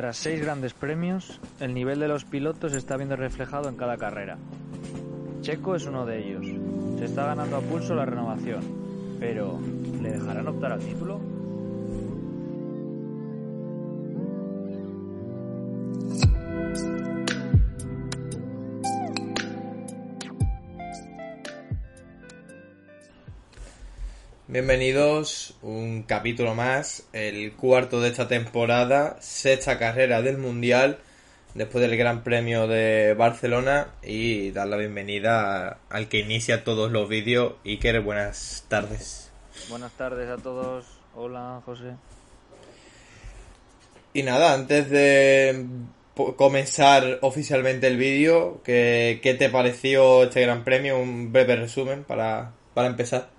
Tras seis grandes premios, el nivel de los pilotos está viendo reflejado en cada carrera. Checo es uno de ellos. Se está ganando a pulso la renovación, pero ¿le dejarán optar al título? Bienvenidos, un capítulo más, el cuarto de esta temporada, sexta carrera del Mundial, después del Gran Premio de Barcelona y dar la bienvenida al que inicia todos los vídeos, Iker, buenas tardes. Buenas tardes a todos, hola José. Y nada, antes de comenzar oficialmente el vídeo, ¿qué, ¿qué, te pareció este Gran Premio? Un breve resumen para, para empezar.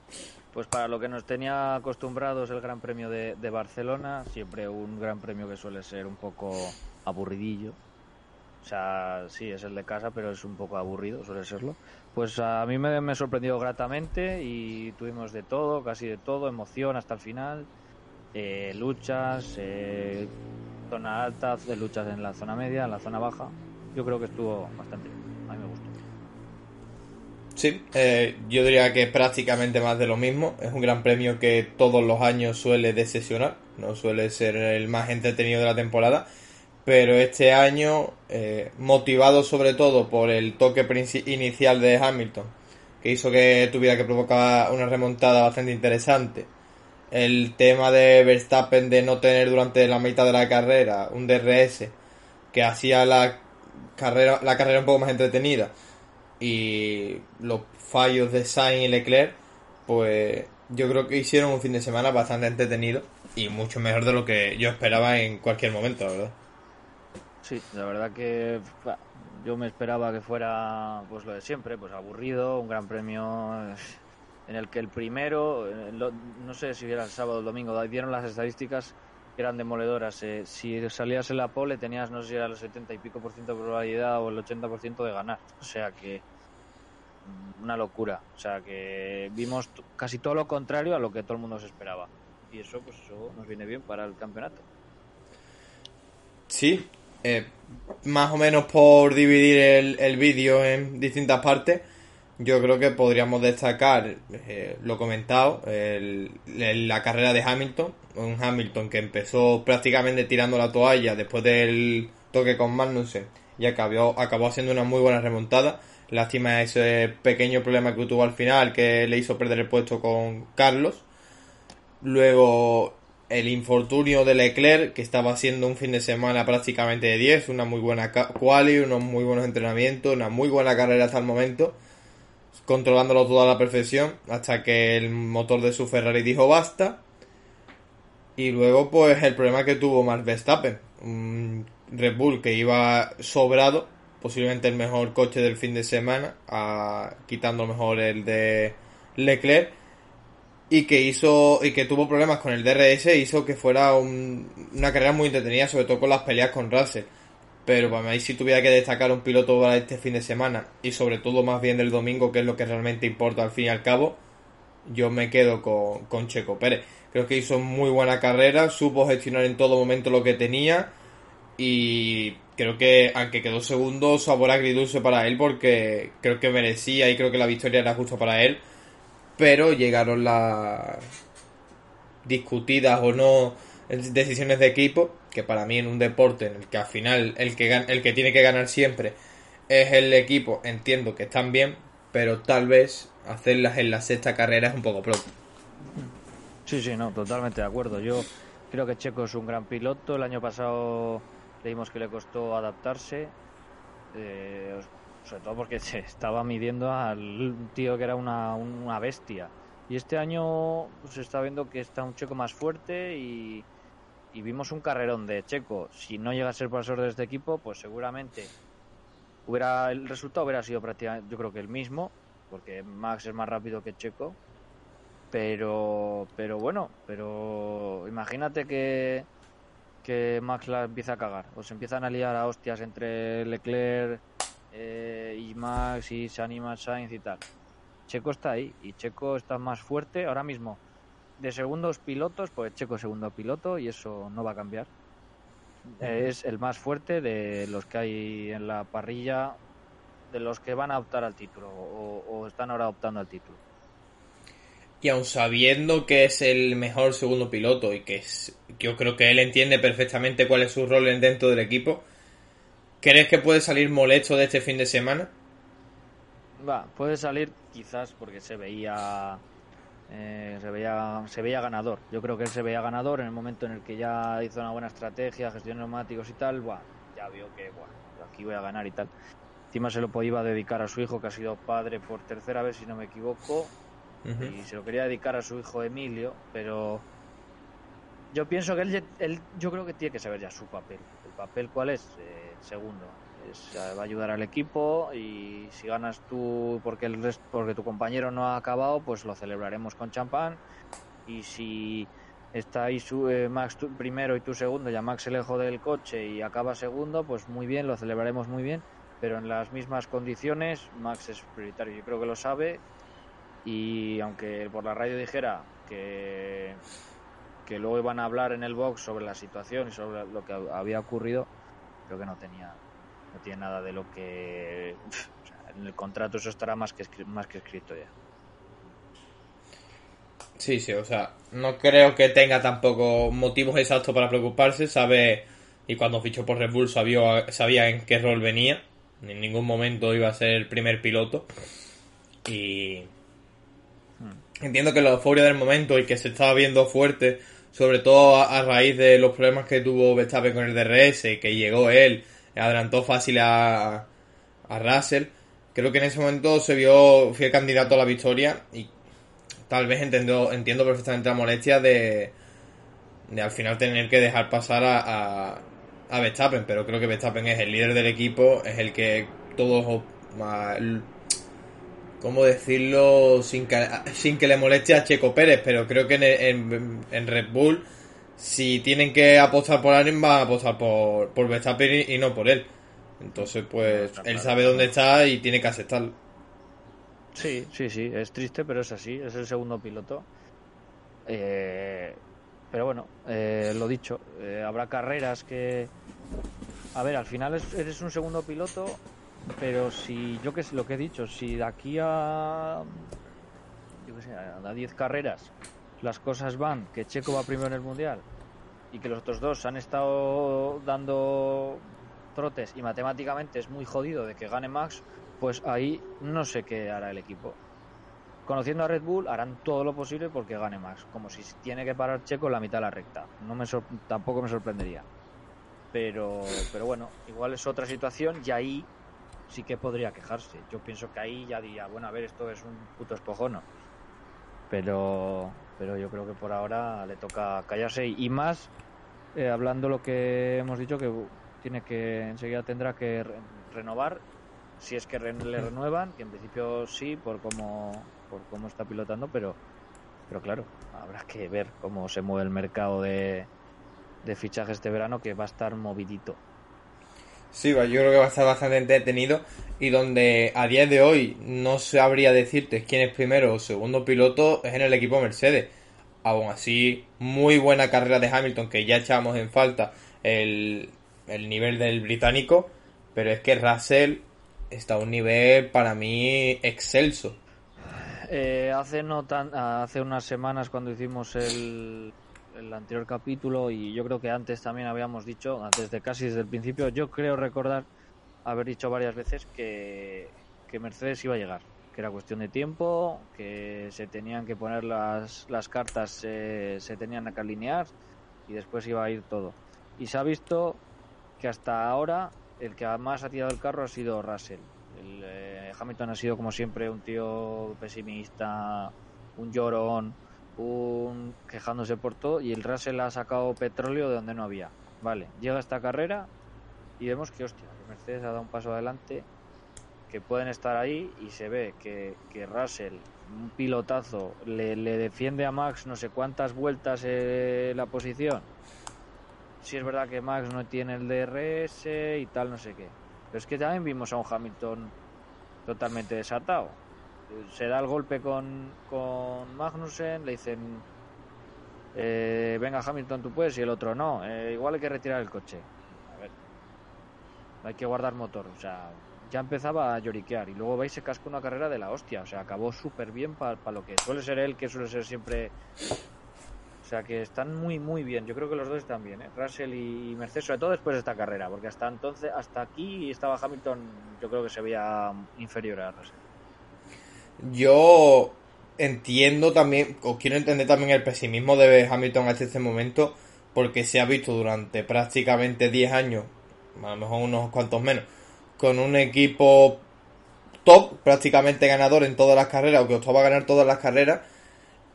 Pues para lo que nos tenía acostumbrados el Gran Premio de, Barcelona, siempre un Gran Premio que suele ser un poco aburridillo. O sea, sí, es el de casa, pero es un poco aburrido, suele serlo. Pues a mí me, sorprendió gratamente y tuvimos de todo, casi de todo, emoción hasta el final, eh, luchas, eh, zona alta, luchas en la zona media, en la zona baja. Yo creo que estuvo bastante bien, a mí me gustó. Sí, eh, yo diría que prácticamente más de lo mismo. Es un gran premio que todos los años suele decepcionar, no suele ser el más entretenido de la temporada. Pero este año, eh, motivado sobre todo por el toque inicial de Hamilton, que hizo que tuviera que provocar una remontada bastante interesante. El tema de Verstappen de no tener durante la mitad de la carrera un DRS que hacía la carrera, la carrera un poco más entretenida y los fallos de Sainz y Leclerc, pues yo creo que hicieron un fin de semana bastante entretenido y mucho mejor de lo que yo esperaba en cualquier momento, verdad. Sí, la verdad que yo me esperaba que fuera pues lo de siempre, pues aburrido, un gran premio en el que el primero, no sé si era el sábado o el domingo, dieron las estadísticas que eran demoledoras. Eh, si salías en la pole tenías, no sé si era el 70 y pico por ciento de probabilidad o el 80 por ciento de ganar. O sea que una locura. O sea que vimos casi todo lo contrario a lo que todo el mundo se esperaba. Y eso, pues eso nos viene bien para el campeonato. Sí, eh, más o menos por dividir el, el vídeo en distintas partes, yo creo que podríamos destacar eh, lo comentado, el, la carrera de Hamilton, un Hamilton que empezó prácticamente tirando la toalla después del toque con Magnussen y acabó, acabó haciendo una muy buena remontada. Lástima ese pequeño problema que tuvo al final que le hizo perder el puesto con Carlos. Luego el infortunio de Leclerc, que estaba haciendo un fin de semana prácticamente de 10, una muy buena quali, unos muy buenos entrenamientos, una muy buena carrera hasta el momento, controlándolo todo a la perfección, hasta que el motor de su Ferrari dijo basta. Y luego, pues, el problema que tuvo Max Verstappen, un Red Bull que iba sobrado, posiblemente el mejor coche del fin de semana, quitando mejor el de Leclerc y que hizo y que tuvo problemas con el DRS hizo que fuera un, una carrera muy entretenida sobre todo con las peleas con Russell pero para mí si tuviera que destacar un piloto para este fin de semana y sobre todo más bien del domingo que es lo que realmente importa al fin y al cabo yo me quedo con, con Checo Pérez. Creo que hizo muy buena carrera supo gestionar en todo momento lo que tenía y creo que aunque quedó segundo sabor agridulce para él porque creo que merecía y creo que la victoria era justo para él. Pero llegaron las discutidas o no decisiones de equipo, que para mí en un deporte en el que al final el que, el que tiene que ganar siempre es el equipo, entiendo que están bien, pero tal vez hacerlas en la sexta carrera es un poco pronto. Sí, sí, no, totalmente de acuerdo. Yo creo que Checo es un gran piloto. El año pasado leímos que le costó adaptarse. Eh, sobre todo porque se estaba midiendo al tío que era una, una bestia. Y este año se está viendo que está un checo más fuerte y, y vimos un carrerón de Checo. Si no llega a ser profesor de este equipo, pues seguramente hubiera el resultado hubiera sido prácticamente, yo creo que el mismo, porque Max es más rápido que Checo. Pero, pero bueno, pero imagínate que, que Max la empieza a cagar, o se empiezan a liar a hostias entre Leclerc eh, y Max y se anima Sainz y tal. Checo está ahí y Checo está más fuerte ahora mismo de segundos pilotos, pues Checo es segundo piloto y eso no va a cambiar. Es el más fuerte de los que hay en la parrilla, de los que van a optar al título o, están ahora optando al título. Y aun sabiendo que es el mejor segundo piloto y que es, yo creo que él entiende perfectamente cuál es su rol dentro del equipo, ¿crees que puede salir molesto de este fin de semana? Va, puede salir quizás porque se veía eh, se, veía, se veía ganador. Yo creo que él se veía ganador en el momento en el que ya hizo una buena estrategia, gestión de neumáticos y tal. Buah, ya vio que buah, aquí voy a ganar y tal. Encima se lo podía dedicar a su hijo, que ha sido padre por tercera vez, si no me equivoco. Y se lo quería dedicar a su hijo Emilio, pero yo pienso que él, él, yo creo que tiene que saber ya su papel. ¿El papel cuál es? Eh, segundo va a ayudar al equipo y si ganas tú porque el porque tu compañero no ha acabado, pues lo celebraremos con champán. Y si está ahí su, eh, Max primero y tú segundo, ya Max se lejos del coche y acaba segundo, pues muy bien, lo celebraremos muy bien, pero en las mismas condiciones Max es prioritario, yo creo que lo sabe. Y aunque por la radio dijera que que luego iban a hablar en el box sobre la situación y sobre lo que había ocurrido, creo que no tenía no tiene nada de lo que en el contrato eso estará más que más que escrito ya sí sí o sea no creo que tenga tampoco motivos exactos para preocuparse sabe y cuando fichó por Red Bull sabía, sabía en qué rol venía en ningún momento iba a ser el primer piloto y hmm. entiendo que la euforia del momento y que se estaba viendo fuerte sobre todo a, a raíz de los problemas que tuvo Verstappen con el DRS que llegó él adelantó fácil a, a Russell. Creo que en ese momento se vio fiel candidato a la victoria y tal vez entiendo, entiendo perfectamente la molestia de, de al final tener que dejar pasar a, a, Verstappen, pero creo que Verstappen es el líder del equipo, es el que todos, ¿cómo decirlo? Sin que, sin que le moleste a Checo Pérez, pero creo que en, en Red Bull si tienen que apostar por alguien, van a apostar por, por Verstappen y, no por él. Entonces, pues, él sabe dónde está y tiene que aceptarlo. Sí, sí, sí, es triste, pero es así, es el segundo piloto. Eh, pero bueno, eh, lo dicho, eh, habrá carreras que... A ver, al final eres un segundo piloto, pero si, yo que sé, lo que he dicho, si de aquí a... Yo qué sé, a 10 carreras las cosas van, que Checo va primero en el Mundial y que los otros dos han estado dando trotes y matemáticamente es muy jodido de que gane Max, pues ahí no sé qué hará el equipo. Conociendo a Red Bull harán todo lo posible porque gane Max, como si tiene que parar Checo en la mitad de la recta. No me tampoco me sorprendería. Pero pero bueno, igual es otra situación y ahí sí que podría quejarse. Yo pienso que ahí ya diría, bueno, a ver, esto es un puto espojono. Pero pero yo creo que por ahora le toca callarse. Y más eh, hablando lo que hemos dicho que tiene que enseguida tendrá que renovar si es que le renuevan que en principio sí por cómo por cómo está pilotando pero pero claro habrá que ver cómo se mueve el mercado de, de fichaje este verano que va a estar movidito Sí, yo creo que va a estar bastante entretenido y donde a día de hoy no sabría decirte quién es primero o segundo piloto es en el equipo Mercedes. Aún así, muy buena carrera de Hamilton que ya echamos en falta el, el nivel del británico, pero es que Russell está a un nivel para mí excelso. Eh, hace no tan, hace unas semanas cuando hicimos el, el anterior capítulo y yo creo que antes también habíamos dicho, antes de casi desde el principio, yo creo recordar haber dicho varias veces que, que Mercedes iba a llegar, que era cuestión de tiempo, que se tenían que poner las, las cartas, eh, se tenían que alinear y después iba a ir todo. Y se ha visto que hasta ahora el que más ha tirado el carro ha sido Russell. El, eh, Hamilton ha sido como siempre un tío pesimista, un llorón, quejándose por todo y el Russell ha sacado petróleo de donde no había. Vale, llega esta carrera y vemos que, hostia, que Mercedes ha dado un paso adelante, que pueden estar ahí y se ve que, que Russell, un pilotazo, le, le defiende a Max no sé cuántas vueltas eh, la posición. Si es verdad que Max no tiene el DRS y tal, no sé qué. Pero es que también vimos a un Hamilton totalmente desatado. Se da el golpe con, con Magnussen, le dicen, eh, venga Hamilton, tú puedes, y el otro no. Eh, igual hay que retirar el coche. A ver, hay que guardar motor. O sea, ya empezaba a lloriquear y luego veis se cascó una carrera de la hostia. O sea, acabó súper bien para lo que suele ser él, que suele ser siempre o sea que están muy muy bien. Yo creo que los dos están bien, ¿eh? Russell y Mercedes, sobre todo después de esta carrera, porque hasta entonces, hasta aquí estaba Hamilton, yo creo que se veía inferior a Russell. Yo entiendo también, o quiero entender también el pesimismo de Hamilton hasta este momento, porque se ha visto durante prácticamente 10 años, a lo mejor unos cuantos menos, con un equipo top, prácticamente ganador en todas las carreras, o que optaba a ganar todas las carreras,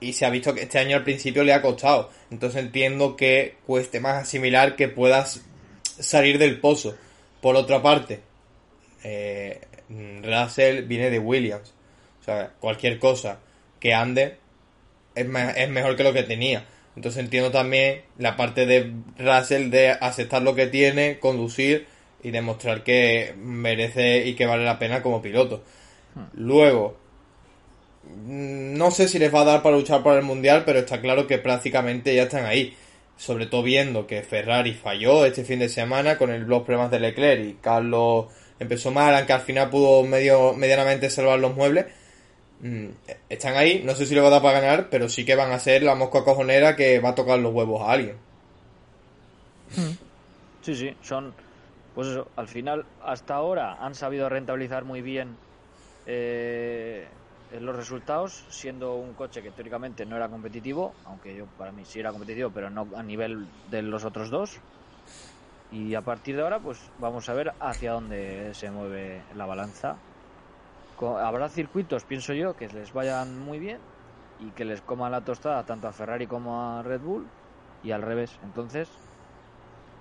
y se ha visto que este año al principio le ha costado. Entonces entiendo que cueste más asimilar que puedas salir del pozo. Por otra parte, eh, Russell viene de Williams. Sea, cualquier cosa que ande es, es mejor que lo que tenía. Entonces entiendo también la parte de Russell de aceptar lo que tiene, conducir y demostrar que merece y que vale la pena como piloto. Hmm. Luego, no sé si les va a dar para luchar por el mundial, pero está claro que prácticamente ya están ahí. Sobre todo viendo que Ferrari falló este fin de semana con el, los problemas de Leclerc y Carlos empezó mal, aunque al final pudo medio, medianamente salvar los muebles. Mm, están ahí, no sé si les va a dar para ganar, pero sí que van a ser la mosca cojonera que va a tocar los huevos a alguien. Sí, sí, son. Pues eso, al final, hasta ahora han sabido rentabilizar muy bien eh, los resultados, siendo un coche que teóricamente no era competitivo, aunque yo para mí sí era competitivo, pero no a nivel de los otros dos. Y a partir de ahora, pues vamos a ver hacia dónde se mueve la balanza. Habrá circuitos, pienso yo, que les vayan muy bien y que les coman la tostada tanto a Ferrari como a Red Bull y al revés. Entonces,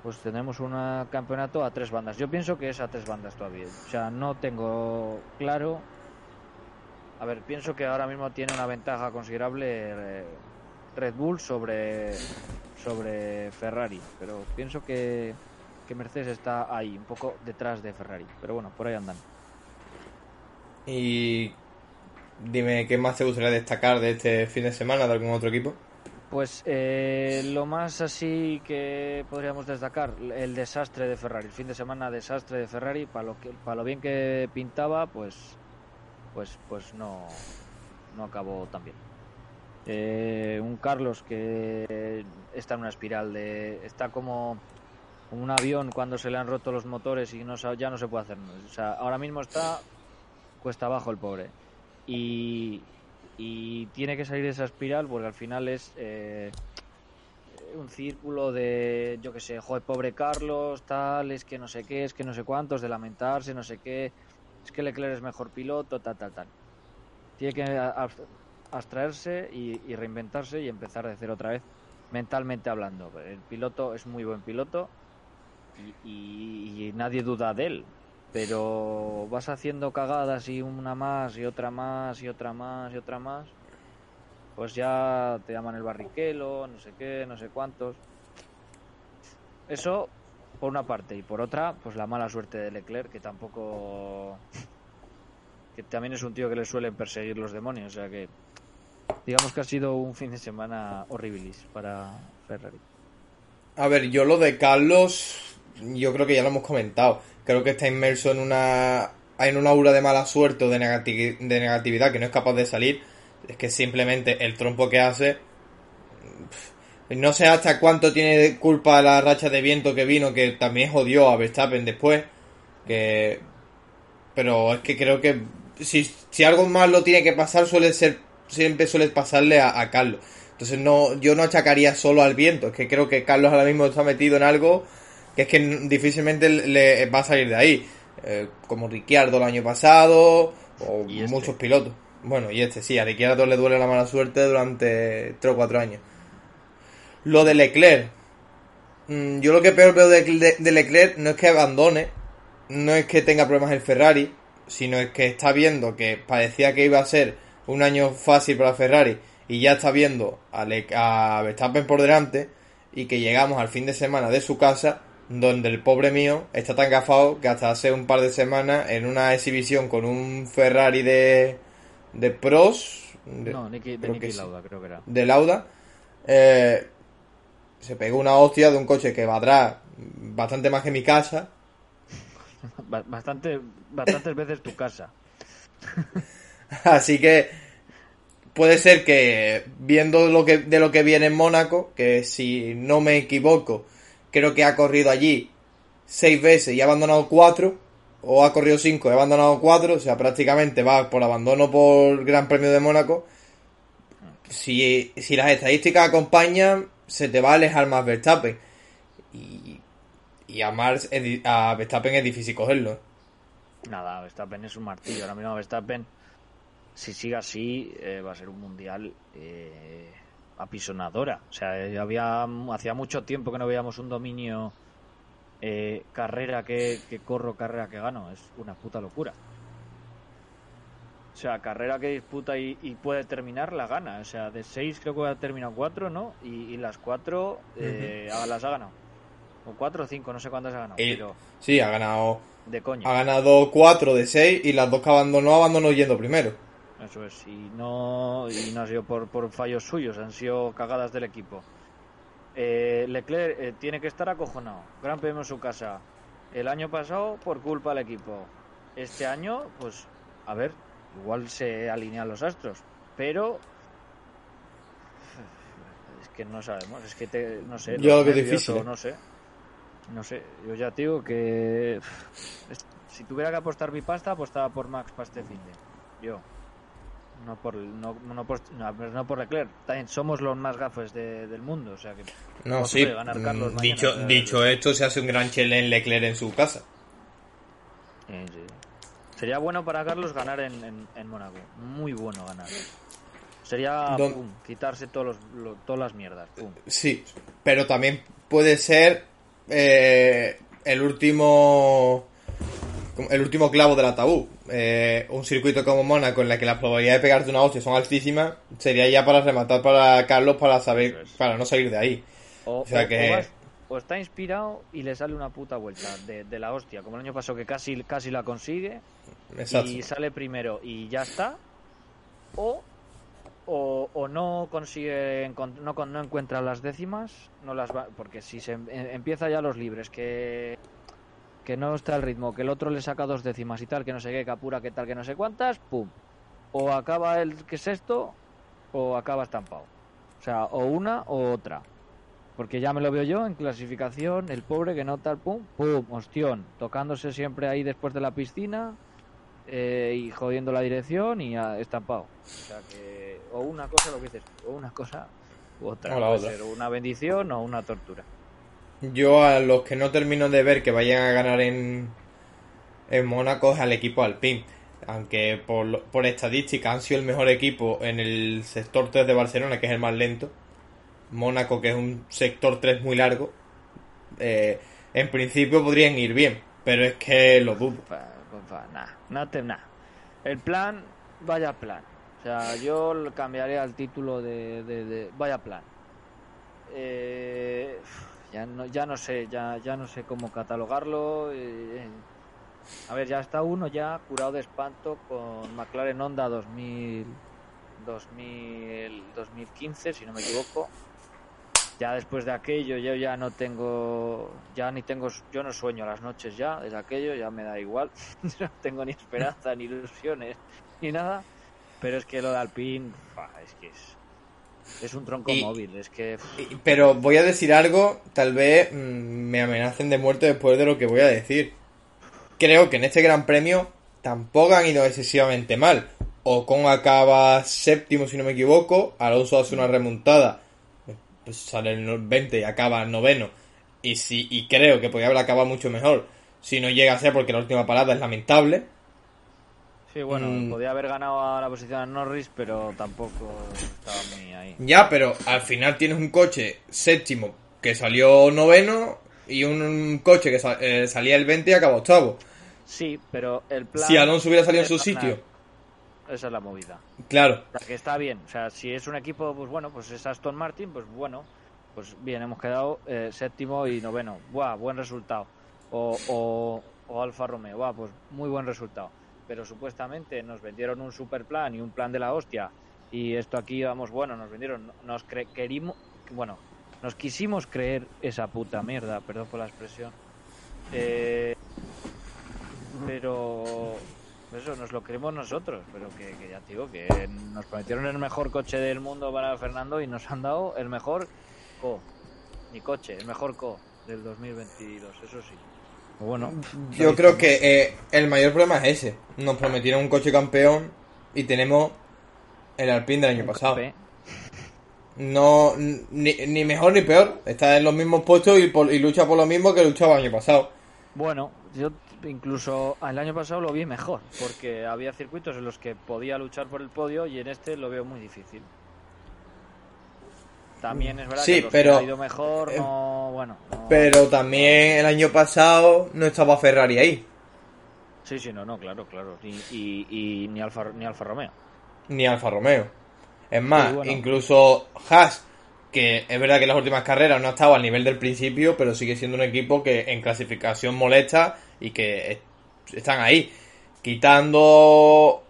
pues tenemos un campeonato a tres bandas. Yo pienso que es a tres bandas todavía. O sea, no tengo claro a ver, pienso que ahora mismo tiene una ventaja considerable eh, Red Bull sobre, sobre Ferrari, pero pienso que, que Mercedes está ahí, un poco detrás de Ferrari. Pero bueno, por ahí andan. Y dime, ¿qué más te gustaría destacar de este fin de semana de algún otro equipo? Pues eh, lo más así que podríamos destacar, el desastre de Ferrari, el fin de semana desastre de Ferrari, para lo, que, para lo bien que pintaba, pues pues, pues no, no acabó tan bien. Eh, un Carlos que está en una espiral de. está como un avión cuando se le han roto los motores y no, ya no se puede hacer O sea, ahora mismo está cuesta abajo el pobre. Y, y tiene que salir de esa espiral porque al final es eh, un círculo de, yo que sé, joder, pobre Carlos, tal, es que no sé qué, es que no sé cuántos, de lamentarse, no sé qué es que Leclerc es mejor piloto, tal, tal, tal. Tiene que abstraerse y, reinventarse y empezar de cero otra vez, mentalmente hablando. El piloto es muy buen piloto y, nadie duda de él, pero vas haciendo cagadas y una más y otra más y otra más y otra más, pues ya te llaman el barriquelo, no sé qué, no sé cuántos. Eso por una parte y por otra pues la mala suerte de Leclerc que tampoco que también es un tío que le suelen perseguir los demonios o sea que digamos que ha sido un fin de semana horribilis para Ferrari a ver yo lo de Carlos yo creo que ya lo hemos comentado creo que está inmerso en una en una aura de mala suerte o de, de negatividad que no es capaz de salir es que simplemente el trompo que hace no sé hasta cuánto tiene culpa la racha de viento que vino, que también jodió a Verstappen después. Que... Pero es que creo que si, si algo más lo tiene que pasar, suele ser siempre suele pasarle a, Carlos. Entonces no, yo no achacaría solo al viento. Es que creo que Carlos ahora mismo está metido en algo que es que difícilmente le va a salir de ahí. Eh, como Ricciardo el año pasado, o este. muchos pilotos. Bueno, y este sí, a Ricciardo le duele la mala suerte durante 3 o 4 años. Lo de Leclerc. Mm, yo lo que peor veo de, Leclerc no es que abandone, no es que tenga problemas el Ferrari, sino es que está viendo que parecía que iba a ser un año fácil para Ferrari y ya está viendo a, Le- a Verstappen por delante y que llegamos al fin de semana de su casa donde el pobre mío está tan gafado que hasta hace un par de semanas en una exhibición con un Ferrari de, de pros de, No, Niki, de sí, Lauda, creo que era. de Lauda eh, se pegó una hostia de un coche que va atrás bastante más que mi casa Ba- Bastante, bastantes veces tu casa. Así que puede ser que viendo lo que de lo que viene en Mónaco, que si no me equivoco, creo que ha corrido allí seis veces y ha abandonado cuatro, o ha corrido cinco y ha abandonado cuatro, o sea, prácticamente va por abandono por Gran Premio de Mónaco. Si, si las estadísticas acompañan, se te va a alejar más Verstappen. Y, y a, Mars, a Verstappen es difícil cogerlo. Nada, Verstappen es un martillo. Ahora mismo Verstappen, si sigue así, eh, va a ser un mundial eh, apisonadora. O sea, eh, había hacía mucho tiempo que no veíamos un dominio eh, carrera que, que corro, carrera que gano. Es una puta locura. O sea, carrera que disputa y, y puede terminar, la gana. O sea, de seis creo que ha terminado cuatro, ¿no? Y, y las cuatro eh, las ha ganado. O cuatro o cinco, no sé cuántas ha ganado. Y- Pero Sí, ha ganado de coña. Ha ganado 4 de 6 y las dos que abandonó, abandonó yendo primero. Eso es, y no, y no ha sido por, por fallos suyos, han sido cagadas del equipo. Eh, Leclerc eh, tiene que estar acojonado. Gran premio en su casa. El año pasado por culpa del equipo. Este año, pues, a ver, igual se alinean los astros, pero es que no sabemos, es que te, no sé, Yo nervios difícil, ¿eh? no sé, no sé. Yo ya te digo que si tuviera que apostar mi pasta, apostaba por Max para este fin de yo. No por, no, no por, no, no por Leclerc. También somos los más gafes de- del mundo. O sea que No, sí. ganar Carlos mm, mañana, dicho, dicho esto, se hace un gran chele en Leclerc en su casa. sí. sería bueno para Carlos ganar en, en, en Mónaco. Muy bueno ganar. Sería Don- pum, quitarse todos los, lo- todas las mierdas. Pum. Sí, pero también puede ser eh, el último el último clavo del ataúd. Eh, un circuito como Mónaco en la que las probabilidades de pegarte una hostia son altísimas, sería ya para rematar para Carlos para saber, es. para no salir de ahí. O, O sea o- que- o vas- o está inspirado y le sale una puta vuelta de, de la hostia, como el año pasado que casi, casi la consigue Exacto. y sale primero y ya está. O, o, o no consigue, no, no encuentra las décimas, no las va, porque si se em- em- empieza ya los libres, que, que no está el ritmo, que el otro le saca dos décimas y tal, que no sé qué, que apura, que tal, que no sé cuántas, pum. O acaba el que es esto, o acaba estampado. O sea, o una o otra. Porque ya me lo veo yo en clasificación, el pobre que no tal, pum, pum, ostión, tocándose siempre ahí después de la piscina eh, y jodiendo la dirección y estampado. O sea que, o una cosa, lo que dices, o una cosa u otra. O la Puede otra. ser una bendición o una tortura. Yo a los que no termino de ver que vayan a ganar en, en Mónaco es al equipo Alpine. Aunque por, por estadística han sido el mejor equipo en el sector 3 de Barcelona, que es el más lento. Mónaco, que es un sector 3 muy largo. Eh, en principio podrían ir bien, pero es que lo dudo. Pa- nah, no te, nah. El plan, vaya plan. O sea, yo cambiaría el título de, de- de vaya plan. Eh, ya no, ya no sé, ya, ya no sé cómo catalogarlo. eh, a ver, ya está uno ya curado de espanto con McLaren Honda 2000, 2000, 2015, si no me equivoco. Ya después de aquello yo ya no tengo, ya ni tengo, yo no sueño las noches ya, desde aquello ya me da igual, no tengo ni esperanza, ni ilusiones, ni nada. Pero es que lo de Alpine, es que es, es un tronco Y- móvil, es que Y- Pero voy a decir algo, tal vez mm, me amenacen de muerte después de lo que voy a decir. Creo que en este Gran Premio tampoco han ido excesivamente mal. Ocon acaba séptimo, si no me equivoco. Alonso hace una remontada. Pues sale el 20 y acaba noveno. Y, si, y creo que podría haber acabado mucho mejor. Si no llega a ser porque la última parada es lamentable. Sí, bueno, Mm. podía haber ganado a la posición a Norris, pero tampoco estaba muy ahí. Ya, pero al final tienes un coche séptimo que salió noveno y un coche que sa- eh, salía el 20 y acabó octavo. Sí, pero el plan... Si Alonso hubiera salido en su sitio, Esa es la movida. claro. O sea, que está bien. O sea, si es un equipo, pues bueno, pues es Aston Martin, pues bueno, pues bien, hemos quedado eh, séptimo y noveno. Buah, buen resultado. O, o, o Alfa Romeo, buah, pues muy buen resultado. Pero supuestamente nos vendieron un super plan y un plan de la hostia. Y esto aquí, vamos, bueno, nos vendieron, nos querimos, bueno, nos quisimos creer esa puta mierda, perdón por la expresión. Eh, pero eso nos lo creemos nosotros, pero que, que ya te digo que nos prometieron el mejor coche del mundo para Fernando y nos han dado el mejor co, ni coche, el mejor co del 2022, eso sí. Bueno, Yo creo que eh, el mayor problema es ese. Nos prometieron un coche campeón y tenemos el Alpine del año pasado. No, ni, ni mejor ni peor. Está en los mismos puestos y, por- y lucha por lo mismo que luchaba el año pasado. Bueno, yo incluso el año pasado lo vi mejor, porque había circuitos en los que podía luchar por el podio y en este lo veo muy difícil. También es verdad Sí, que los pero- que ha ido mejor, eh, no, bueno. no- Pero también el año pasado no estaba Ferrari ahí. Sí, sí, no, no, claro, claro. Y, y, y ni Alfa ni Alfa Romeo. Ni Alfa Romeo. Es más, bueno. incluso Haas, que es verdad que en las últimas carreras no ha estado al nivel del principio, pero sigue siendo un equipo que en clasificación molesta y que es- están ahí. Quitando.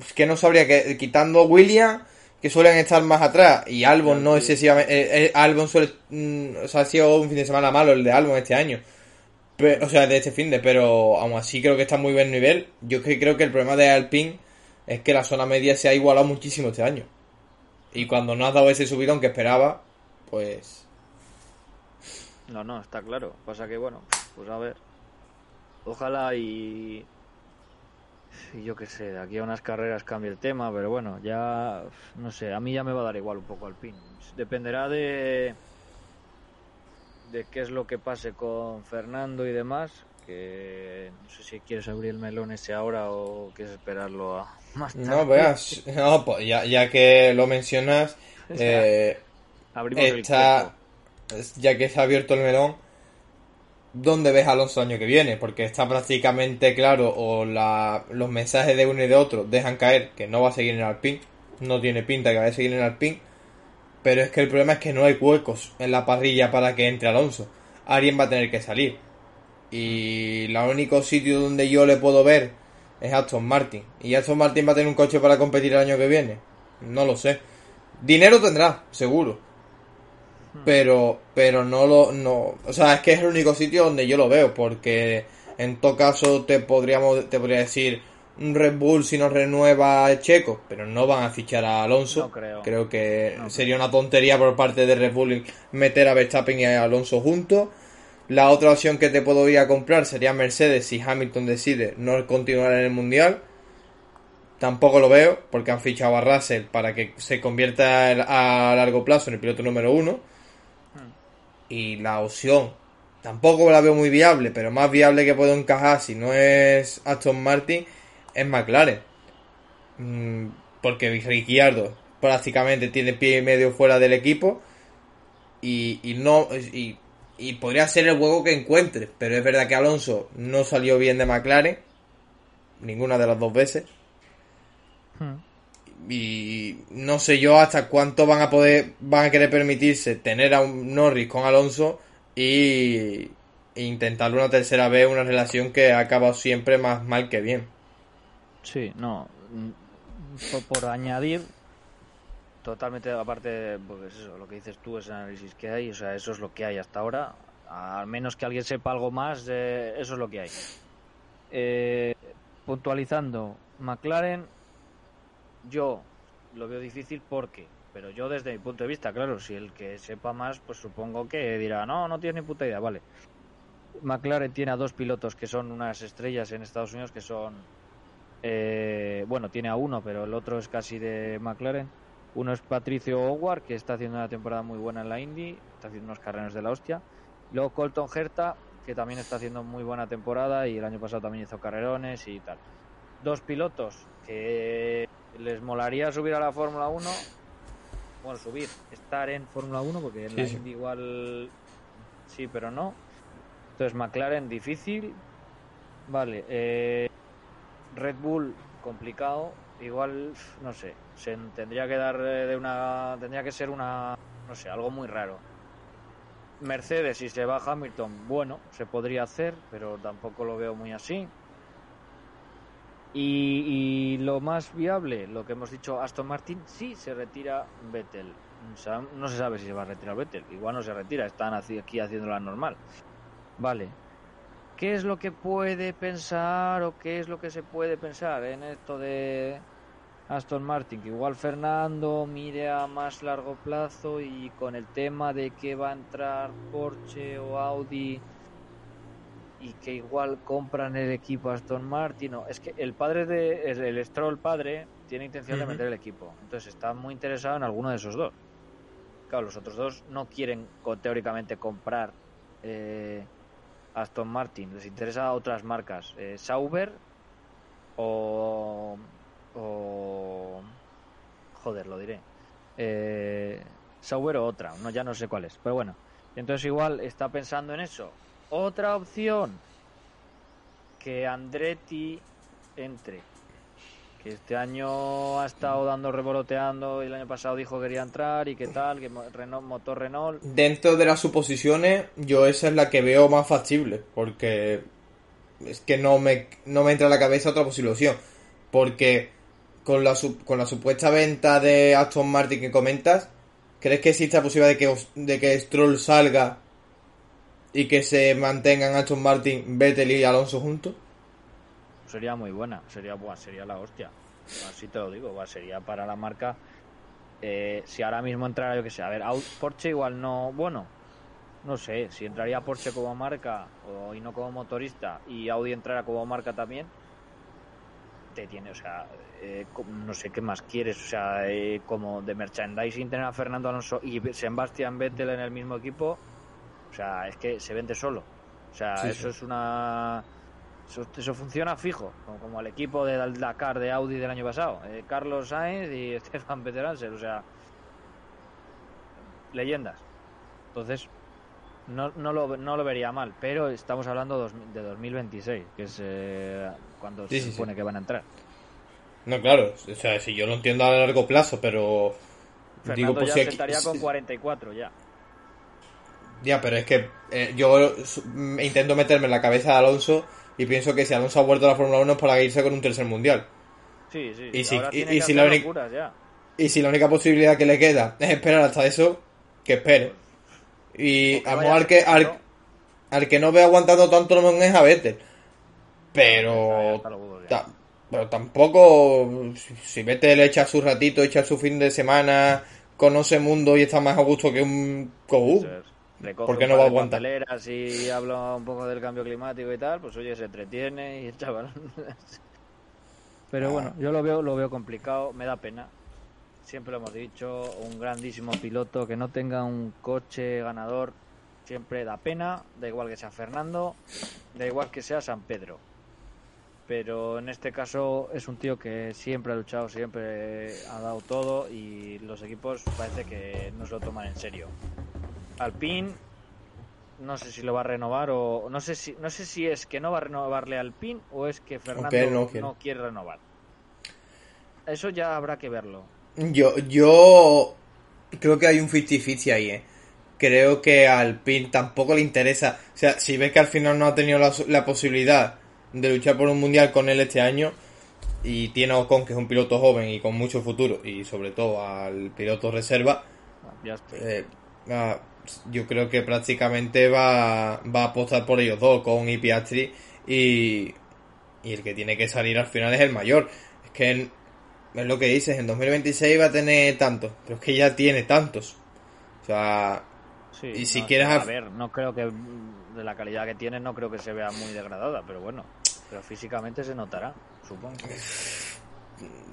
Es que no sabría que. Quitando William, que suelen estar más atrás, y Albon no excesivamente. eh, eh, Albon suele. mm, o sea, ha sido un fin de semana malo el de Albon este año. O sea, de este fin de, pero aún así creo que está muy buen nivel. Yo que creo que el problema de Alpine es que la zona media se ha igualado muchísimo este año. Y cuando no has dado ese subidón que esperaba, pues. No, no, está claro. Pasa que, bueno, pues a ver. Ojalá y. y yo qué sé, de aquí a unas carreras cambie el tema, pero bueno, ya. No sé, a mí ya me va a dar igual un poco al pin. Dependerá de. de qué es lo que pase con Fernando y demás. Que no sé si quieres abrir el melón ese ahora o quieres esperarlo a más tarde. No veas. No, pues ya, ya que lo mencionas, eh, está. Ya que se ha abierto el melón, ¿dónde ves a Alonso el año que viene? Porque está prácticamente claro, o la, los mensajes de uno y de otro dejan caer que no va a seguir en Alpine. No tiene pinta que vaya a seguir en Alpine. Pero es que el problema es que no hay huecos en la parrilla para que entre Alonso. Alguien va a tener que salir. Y el único sitio donde yo le puedo ver es Aston Martin. ¿Y Aston Martin va a tener un coche para competir el año que viene? No lo sé. Dinero tendrá, seguro. Pero, pero no lo, no, o sea, es que es el único sitio donde yo lo veo, porque en todo caso te podríamos, te podría decir un Red Bull si no renueva el Checo, pero no van a fichar a Alonso. No creo. que No sería una tontería por parte de Red Bull meter a Verstappen y a Alonso juntos. La otra opción que te puedo ir a comprar sería Mercedes si Hamilton decide no continuar en el Mundial. Tampoco lo veo, porque han fichado a Russell para que se convierta a largo plazo en el piloto número uno. Y la opción tampoco la veo muy viable, pero más viable que puedo encajar si no es Aston Martin es McLaren. Mm, Porque Ricciardo prácticamente tiene pie y medio fuera del equipo. Y, y no y, y podría ser el juego que encuentre. Pero es verdad que Alonso no salió bien de McLaren. Ninguna de las dos veces. Hmm. Y no sé yo hasta cuánto van a poder, van a querer permitirse tener a un Norris con Alonso y intentar una tercera vez una relación que ha acabado siempre más mal que bien. Sí, no. mm, Por, añadir, totalmente aparte, pues eso, lo que dices tú, ese análisis que hay, o sea, eso es lo que hay hasta ahora. Al menos que alguien sepa algo más, eh, eso es lo que hay. Eh, puntualizando, McLaren, yo lo veo difícil porque, pero yo desde mi punto de vista, claro, si el que sepa más, pues supongo que dirá, no, no tiene ni puta idea, vale. McLaren tiene a dos pilotos que son unas estrellas en Estados Unidos, que son eh, bueno, tiene a uno, pero el otro es casi de McLaren. Uno es Patricio Howard, que está haciendo una temporada muy buena en la Indy, está haciendo unos carreras de la hostia. Luego Colton Herta, que también está haciendo muy buena temporada y el año pasado también hizo carrerones y tal. dos pilotos que les molaría subir a la Fórmula 1. Bueno, subir, estar en Fórmula 1, porque en la Indy igual sí, pero no. Entonces, McLaren difícil. Vale, eh, Red Bull complicado. Igual, no sé, se tendría que dar eh, de una. Tendría que ser una. No sé, algo muy raro. Mercedes, si se va Hamilton, bueno, se podría hacer, pero tampoco lo veo muy así. Y, lo más viable, lo que hemos dicho, Aston Martin, sí se retira Vettel. no se sabe si se va a retirar Vettel. Igual no se retira, están aquí haciéndola normal. Vale. ¿Qué es lo que puede pensar o qué es lo que se puede pensar en esto de Aston Martin? Que igual Fernando mire a más largo plazo y con el tema de que va a entrar Porsche o Audi y que igual compran el equipo Aston Martin. No, es que el padre de el, Stroll padre tiene intención de meter el equipo, entonces está muy interesado en alguno de esos dos. Claro, los otros dos no quieren teóricamente comprar eh, Aston Martin, les interesa otras marcas, eh, Sauber o, o joder, lo diré. Eh, Sauber o otra, no ya no sé cuál es, pero bueno. Entonces igual está pensando en eso otra opción, que Andretti entre. Que este año ha estado dando revoloteando y el año pasado dijo que quería entrar y qué tal, que Renault, motor Renault. Dentro de las suposiciones, yo esa es la que veo más factible, porque es que no me, no me entra a la cabeza otra opción. Porque con la, con la supuesta venta de Aston Martin que comentas, ¿crees que existe la posibilidad de que, de que Stroll salga y que se mantengan Aston Martin, Vettel y Alonso juntos? Sería muy buena, sería buena, sería la hostia. Así te lo digo, sería para la marca. Eh, si ahora mismo entrara, yo que sé, a ver, Porsche igual no, bueno, no sé, si entraría Porsche como marca o, y no como motorista y Audi entrara como marca también, te tiene, o sea, eh, no sé qué más quieres, o sea, eh, como de merchandising tener a Fernando Alonso y Sebastián Vettel en el mismo equipo, o sea, es que se vende solo. O sea, eso es una... Eso, funciona fijo, como, el equipo de Dakar de Audi del año pasado. Eh, Carlos Sainz y Estefan Peteranser, o sea, leyendas. Entonces, no, no, lo, no lo vería mal, pero estamos hablando de 2026, que es eh, cuando se supone que van a entrar. No, claro, o sea, si yo lo entiendo a largo plazo, pero... digo, pues ya si estaría con 44 ya. Ya, pero es que eh, yo intento meterme en la cabeza de Alonso y pienso que si Alonso ha vuelto a la Fórmula 1 es para irse con un tercer mundial. Sí, sí. Y, si, y, si la única, y si la única posibilidad que le queda es esperar hasta eso, que espere. Y a al que, al, que no ve aguantando tanto no es a Vettel. Pero, pero tampoco, si Vettel echa su ratito, echa su fin de semana, conoce mundo y está más a gusto que un Kogu ¿Por qué no va a aguantar? y habla un poco del cambio climático y tal, pues oye, se entretiene y el chaval. Pero bueno, yo lo veo, lo veo complicado, me da pena. Siempre lo hemos dicho, un grandísimo piloto que no tenga un coche ganador siempre da pena, da igual que sea Fernando, da igual que sea San Pedro. Pero en este caso es un tío que siempre ha luchado, siempre ha dado todo y los equipos parece que no se lo toman en serio. Alpine no sé si lo va a renovar o no sé si no sé si es que no va a renovarle Alpine o es que Fernando no, quiere. renovar. Eso ya habrá que verlo. Yo yo creo que hay un 50-50 ahí, ¿eh? Creo que a Alpine tampoco le interesa. O sea, si ves que al final no ha tenido la, posibilidad de luchar por un mundial con él este año y tiene a Ocon, que es un piloto joven y con mucho futuro, y sobre todo al piloto reserva, ya estoy. Eh, ah, yo creo que prácticamente va, va a apostar por ellos dos, con y Piastri, y, y el que tiene que salir al final es el mayor. Es que es lo que dices, en 2026 va a tener tantos, pero es que ya tiene tantos. O sea, y si quieres... A ver, no creo que de la calidad que tiene no creo que se vea muy degradada, pero bueno, pero físicamente se notará, supongo.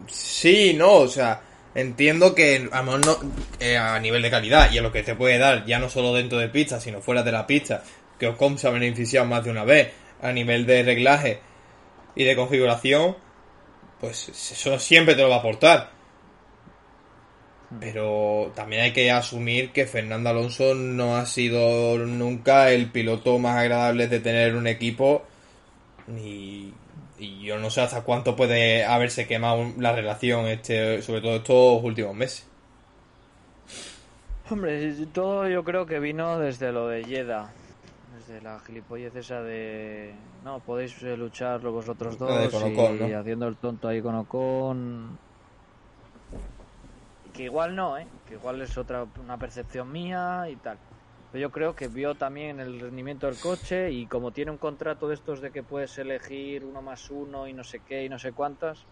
Sí, no, o sea, Entiendo que a, no, eh, a nivel de calidad y a lo que te puede dar, ya no solo dentro de pista, sino fuera de la pista, que Ocon se ha beneficiado más de una vez a nivel de reglaje y de configuración, pues eso siempre te lo va a aportar. Pero también hay que asumir que Fernando Alonso no ha sido nunca el piloto más agradable de tener un equipo. Y, y yo no sé hasta cuánto puede haberse quemado la relación, este, sobre todo estos últimos meses. Hombre, todo yo creo que vino desde lo de Yeda. Desde la gilipollez esa de. No, podéis eh, luchar vosotros dos. y, haciendo el tonto ahí con Ocon. Que igual no, ¿eh? Que igual es otra una percepción mía y tal. Pero yo creo que vio también el rendimiento del coche y como tiene un contrato de estos de que puedes elegir uno más uno y no sé qué y no sé cuántas.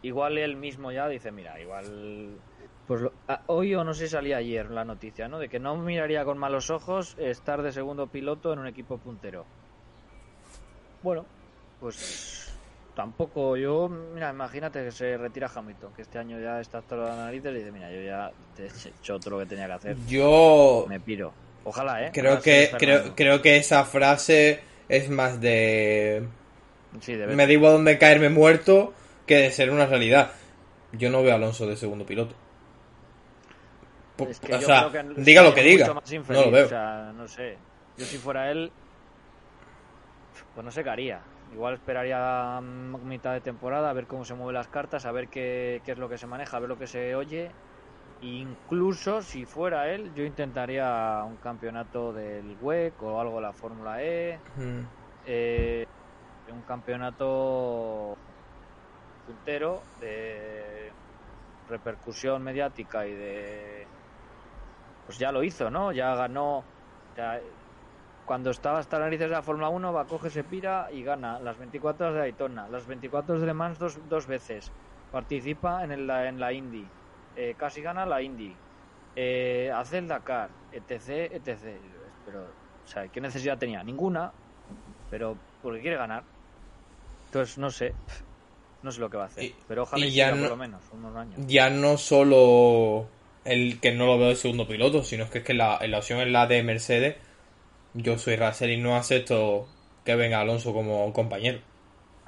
Igual él mismo ya dice, mira, igual pues lo- hoy o no sé si salía ayer la noticia, ¿no? De que no miraría con malos ojos estar de segundo piloto en un equipo puntero. Bueno, pues tampoco yo, mira, imagínate que se retira Hamilton, que este año ya está hasta las narices y dice, mira, yo ya te he hecho todo lo que tenía que hacer, Yo me piro. Ojalá, ¿eh? creo Ojalá que creo, creo que esa frase es más de Sí, de me digo a dónde caerme muerto que de ser una realidad. Yo no veo a Alonso de segundo piloto. Es que o yo sea, creo que diga lo que diga. No lo veo. O sea, no sé. Yo si fuera él, pues no sé qué haría. Igual esperaría mm, mitad de temporada a ver cómo se mueven las cartas, a ver qué, qué es lo que se maneja, a ver lo que se oye. Incluso si fuera él, yo intentaría un campeonato del WEC o algo de la Fórmula E. Mm. eh, un campeonato puntero de repercusión mediática y de pues ya lo hizo, ¿no? Ya ganó ya, cuando estaba hasta las narices de la Fórmula 1 va, coge, se pira y gana las 24 horas de Daytona, las 24 horas de Le Mans dos, dos veces, participa en, el- en la Indy, eh, casi gana la Indy, eh, hace el Dakar, etc, etc. Pero, o sea, ¿qué necesidad tenía? Ninguna, pero porque quiere ganar. Entonces, no sé, no sé lo que va a hacer, Y- pero ojalá y ya no- por lo menos unos años. Ya no solo el que no lo veo de segundo piloto, sino que es que la, la opción es la de Mercedes. Yo soy Russell y no acepto que venga Alonso como compañero.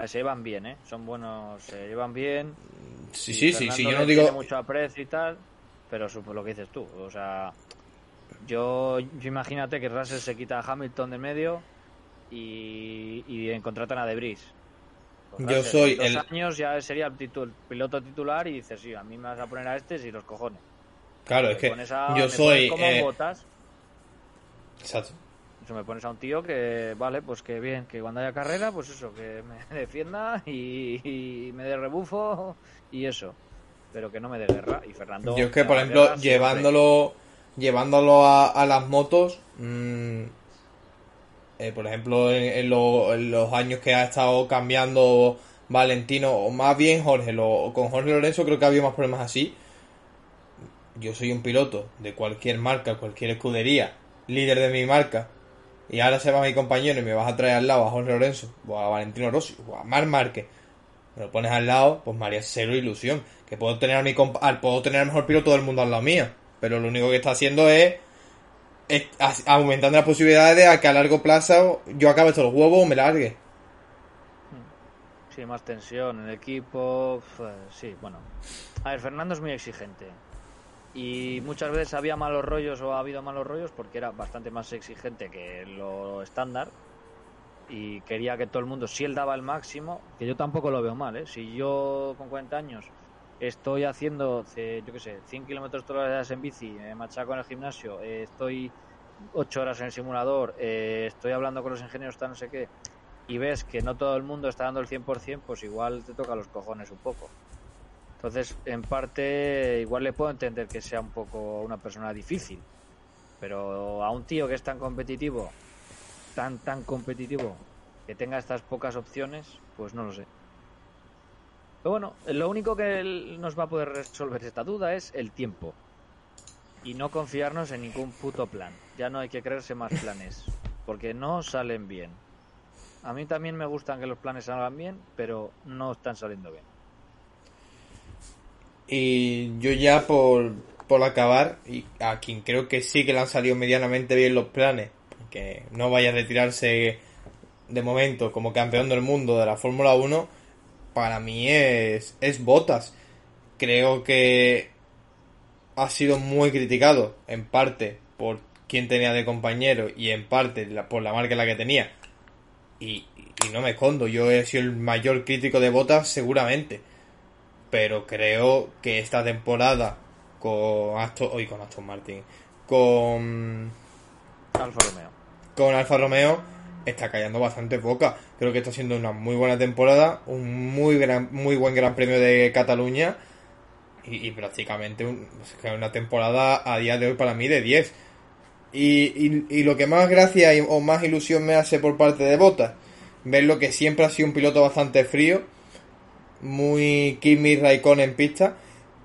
Se llevan bien, ¿eh? Son buenos, se llevan bien. Sí, Y sí, sí, sí, yo no digo... mucho aprecio y tal, pero supo lo que dices tú. O sea, yo, yo imagínate que Russell se quita a Hamilton de medio y, y contratan a Debris. Pues Yo Russell, soy en dos el- años ya sería el, titu- el piloto titular y dices, sí, a mí me vas a poner a este si los cojones. Claro, es que pones a- yo soy... como eh, botas, Exacto. Eso me pones a un tío que, vale, pues que bien, que cuando haya carrera, pues eso, que me defienda y, y me dé rebufo y eso. Pero que no me dé guerra. Y Fernando. Yo es que, por ejemplo, guerra llevándolo llevándolo a, a las motos, mm, eh, por ejemplo, en, en lo- en los años que ha estado cambiando Valentino, o más bien Jorge, lo- con Jorge Lorenzo creo que había más problemas así. Yo soy un piloto de cualquier marca, cualquier escudería, líder de mi marca, y ahora se va mi compañero y me vas a traer al lado a Jorge Lorenzo, o a Valentino Rossi, o a Marc Márquez, me lo pones al lado, pues me haría cero ilusión. Que puedo tener a mi compa- al- puedo tener al mejor piloto del mundo al lado mío. Pero lo único que está haciendo es, aumentando las posibilidades de a que a largo plazo yo acabe estos huevos o me largue. Sí, más tensión en el equipo. sí, bueno. A ver, Fernando es muy exigente. Y muchas veces había malos rollos o ha habido malos rollos porque era bastante más exigente que lo estándar. Y quería que todo el mundo, si él daba el máximo, que yo tampoco lo veo mal, ¿eh? Si yo con 40 años estoy haciendo, eh, yo qué sé, 100 kilómetros todas las días en bici, me machaco en el gimnasio, eh, estoy 8 horas en el simulador, eh, estoy hablando con los ingenieros, tal, no sé qué, y ves que no todo el mundo está dando el 100%, pues igual te toca los cojones un poco. Entonces, en parte, igual le puedo entender que sea un poco una persona difícil, pero a un tío que es tan competitivo, tan, tan competitivo, que tenga estas pocas opciones, pues no lo sé. Pero bueno, lo único que nos va a poder resolver esta duda es el tiempo. Y no confiarnos en ningún puto plan. Ya no hay que creerse más planes, porque no salen bien. A mí también me gustan que los planes salgan bien, pero no están saliendo bien. Y yo ya por, por acabar, y a quien creo que sí que le han salido medianamente bien los planes, que no vaya a retirarse de momento como campeón del mundo de la Fórmula 1, para mí es, es Botas. Creo que ha sido muy criticado, en parte por quien tenía de compañero y en parte por la marca en la que tenía. Y, y no me escondo, yo he sido el mayor crítico de Botas seguramente. Pero creo que esta temporada con Aston, hoy con Aston Martin, con Alfa Romeo. Con Alfa Romeo está callando bastante poca. Creo que está siendo una muy buena temporada, un muy gran, muy buen Gran Premio de Cataluña y, prácticamente una temporada a día de hoy para mí de 10. Y, y, lo que más gracia o más ilusión me hace por parte de Bottas, verlo que siempre ha sido un piloto bastante frío, muy Kimi Raikkonen en pista,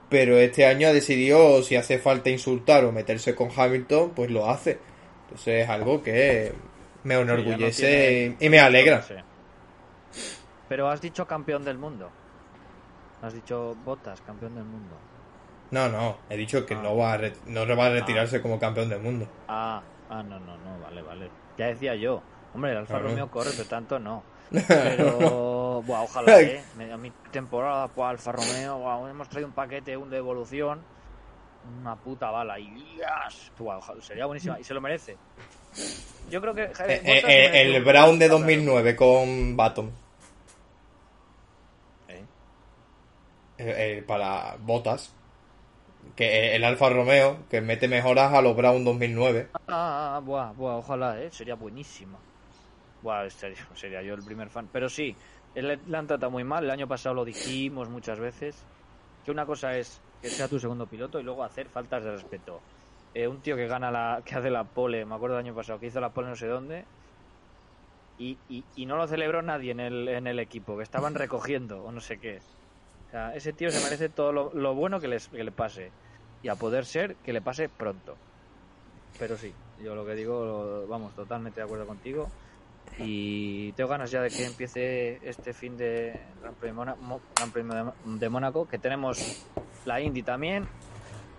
pero este año ha decidido si hace falta insultar o meterse con Hamilton, pues lo hace. Entonces es algo que me enorgullece y me alegra. Pero has dicho campeón del mundo. Has dicho Botas, campeón del mundo. No, no, he dicho que ah. no va a no va a retirarse ah. como campeón del mundo. Ah, ah, no, no, no, vale, vale. Ya decía yo. Hombre, el Alfa Romeo corre, pero tanto no. Pero, buah, ojalá, ¿eh? A mi temporada, pues Alfa Romeo, hemos traído un paquete un de evolución. Una puta bala. Y sería buenísima. Y se lo merece. Yo creo que. Eh, eh, eh, el Brown de 2009 con Baton. para botas. Que el Alfa Romeo, que mete mejoras a los Brown 2009. Ah, ah, ah, buah, buah, ojalá, ¿eh? Sería buenísima. Buah, sería, sería yo el primer fan. Pero sí, le han tratado muy mal. El año pasado lo dijimos muchas veces. Que una cosa es que sea tu segundo piloto y luego hacer faltas de respeto. Eh, un tío que gana la, que hace la pole, me acuerdo del año pasado, que hizo la pole no sé dónde, y, y, no lo celebró nadie en el, en el equipo, que estaban recogiendo o no sé qué. O sea, ese tío se merece todo lo, bueno que, les, que le pase. Y a poder ser que le pase pronto. Pero sí, yo lo que digo, vamos, totalmente de acuerdo contigo. Y tengo ganas ya de que empiece este fin de Gran Premio, de Mónaco, que tenemos la Indy también,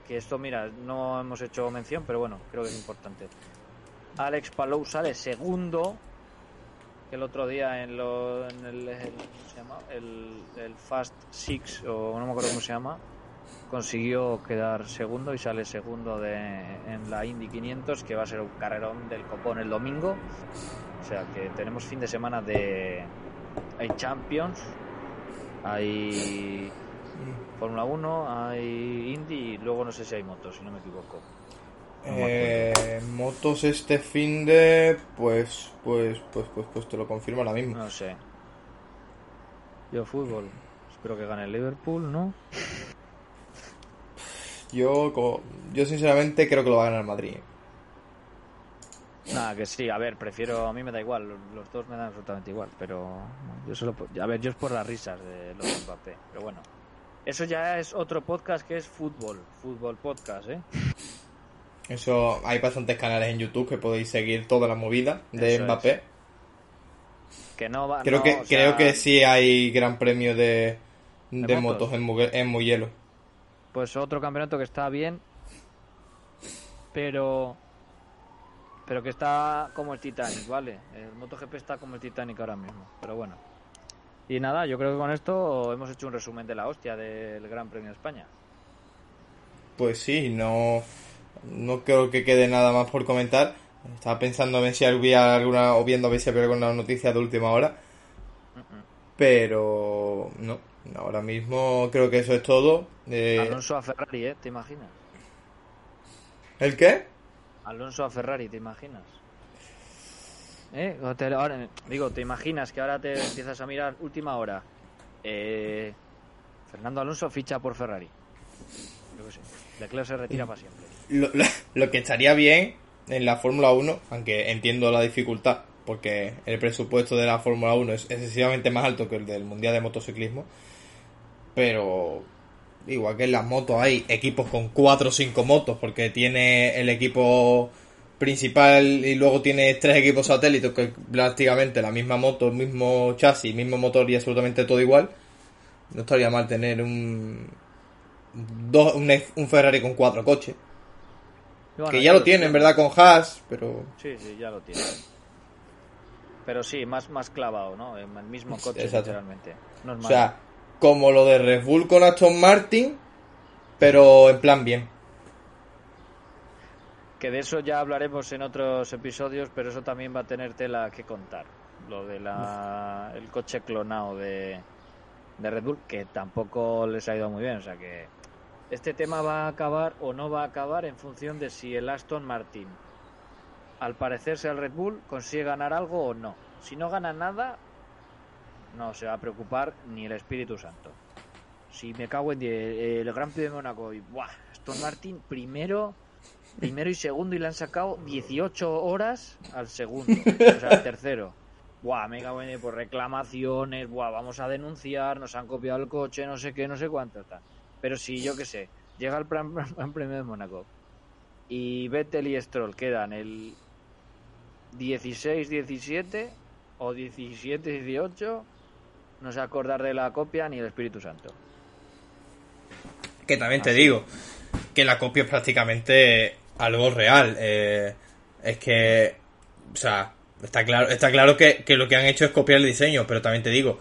que esto, mira, no hemos hecho mención, pero bueno, creo que es importante. Alex Palou sale segundo, el otro día en, lo, en el? El, Fast Six, o no me acuerdo cómo se llama, consiguió quedar segundo y sale segundo de, en la Indy 500, que va a ser un carrerón del copón el domingo. O sea que tenemos fin de semana de... Hay Champions, hay Fórmula 1, hay Indy y luego no sé si hay motos, si no me equivoco. eh, motos este fin de pues, pues pues pues pues te lo confirmo ahora mismo. No sé. Yo fútbol. Espero que gane el Liverpool, ¿no? Yo yo sinceramente creo que lo va a ganar Madrid. Nada, que sí, a ver, prefiero, a mí me da igual, los dos me dan absolutamente igual, pero yo solo, a ver, yo es por las risas de los Mbappé, pero bueno, eso ya es otro podcast que es fútbol, fútbol podcast, ¿eh? Eso, hay bastantes canales en YouTube que podéis seguir toda la movida de Mbappé. Que no va, creo que creo que sí hay gran premio de, de, motos, en, en Muyelo. Pues otro campeonato que está bien, pero pero que está como el Titanic, ¿vale? El MotoGP está como el Titanic ahora mismo, pero bueno. Y nada, yo creo que con esto hemos hecho un resumen de la hostia del Gran Premio de España. Pues sí, no, no creo que quede nada más por comentar. Estaba pensando a ver si había alguna, o viendo a ver si había alguna noticia de última hora. Pero no, ahora mismo creo que eso es todo. Eh... Alonso a Ferrari, ¿eh? ¿Te imaginas? ¿El qué? Alonso a Ferrari, ¿te imaginas? ¿Eh? digo, ¿te imaginas que ahora te empiezas a mirar última hora? Eh, Fernando Alonso ficha por Ferrari. Yo qué sé. Leclerc se retira para siempre. Lo, que estaría bien en la Fórmula 1, aunque entiendo la dificultad, porque el presupuesto de la Fórmula 1 es excesivamente más alto que el del Mundial de Motociclismo, pero igual que en las motos hay equipos con 4 o 5 motos, porque tiene el equipo principal y luego tiene tres equipos satélites que prácticamente la misma moto, el mismo chasis, mismo motor y absolutamente todo igual, no estaría mal tener un, dos, un, Ferrari con cuatro coches. que ya lo tiene, en verdad, con Haas, pero... Sí, sí, ya lo tiene. Pero sí, más, más clavado, ¿no? El mismo coche, Exacto. literalmente. No es O sea, como lo de Red Bull con Aston Martin, pero en plan bien. Que de eso ya hablaremos en otros episodios, pero eso también va a tener tela que contar. Lo de la el coche clonado de, de Red Bull, que tampoco les ha ido muy bien. O sea que este tema va a acabar o no va a acabar en función de si el Aston Martin, al parecerse al Red Bull, consigue ganar algo o no. Si no gana nada, no se va a preocupar ni el Espíritu Santo. Si me cago en el Gran Premio de Mónaco y ¡buah! Aston Martin primero primero y segundo y le han sacado 18 horas al segundo, o sea, al tercero. Buah, me cago en por reclamaciones, buah, vamos a denunciar, nos han copiado el coche, no sé qué, no sé cuánto tal. Pero si yo qué sé, llega el Gran Premio de Mónaco y Vettel y Stroll quedan el 16-17 o 17-18, no se acordar de la copia ni el Espíritu Santo. Que también te digo, que la copia es prácticamente algo real. eh, es que, o sea, está claro, está claro que, que lo que han hecho es copiar el diseño, pero también te digo,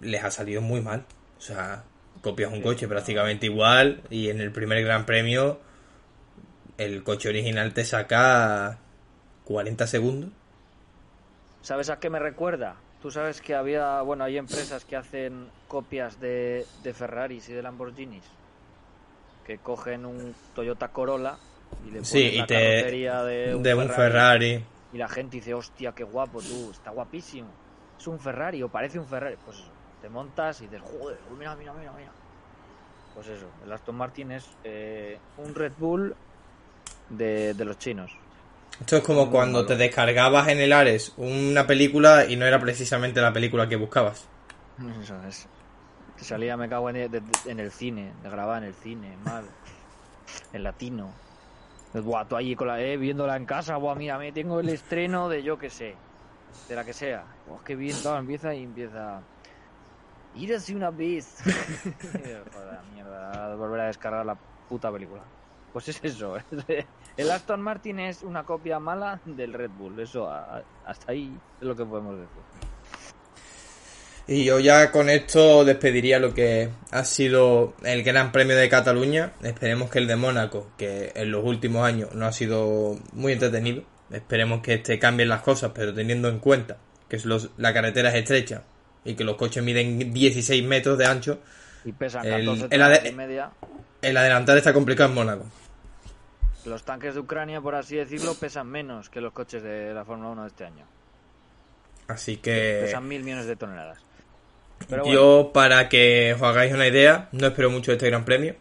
les ha salido muy mal. O sea, copias un coche prácticamente igual y en el primer gran premio el coche original te saca 40 segundos. ¿Sabes a qué me recuerda? Tú sabes que había, bueno, hay empresas que hacen copias de, de Ferraris y de Lamborghinis, que cogen un Toyota Corolla y le ponen Sí, y la te- carrocería de un, de un Ferrari. y la gente dice, hostia, qué guapo tú, está guapísimo, es un Ferrari o parece un Ferrari, pues eso, te montas y dices, joder, mira, mira, mira, mira. Pues eso, el Aston Martin es eh, un Red Bull de, de los chinos. Esto es como cuando malo. te descargabas en el Ares una película y no era precisamente la película que buscabas. Eso es. Que salía, me cago en, de- en el cine, de grabar en el cine, mal. En latino. Buah, tú con la, eh, viéndola en casa, buah, mira, me tengo el estreno de yo que sé, de la que sea. Buah, qué bien, claro, empieza y empieza. Ir así una vez. Joder, mierda, volver a descargar la puta película. Pues es eso. El Aston Martin es una copia mala del Red Bull. Eso, hasta ahí es lo que podemos decir. Y yo ya con esto despediría lo que ha sido el Gran Premio de Cataluña. Esperemos que el de Mónaco, que en los últimos años no ha sido muy entretenido, esperemos que este cambien las cosas, pero teniendo en cuenta que los- la carretera es estrecha y que los coches miden 16 metros de ancho, Y pesan El- 14 el ade- y media. el adelantar está complicado en Mónaco. Los tanques de Ucrania, por así decirlo, pesan menos que los coches de la Fórmula 1 de este año. Así que Pesan mil millones de toneladas. Pero bueno, yo, para que os hagáis una idea, no espero mucho de este Gran Premio,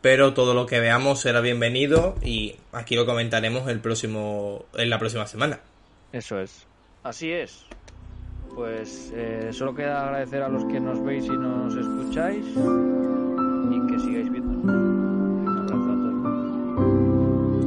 pero todo lo que veamos será bienvenido y aquí lo comentaremos el próximo, en la próxima semana. eso es. Así es. Pues eh, solo queda agradecer a los que nos veis y nos escucháis y que sigáis viendo.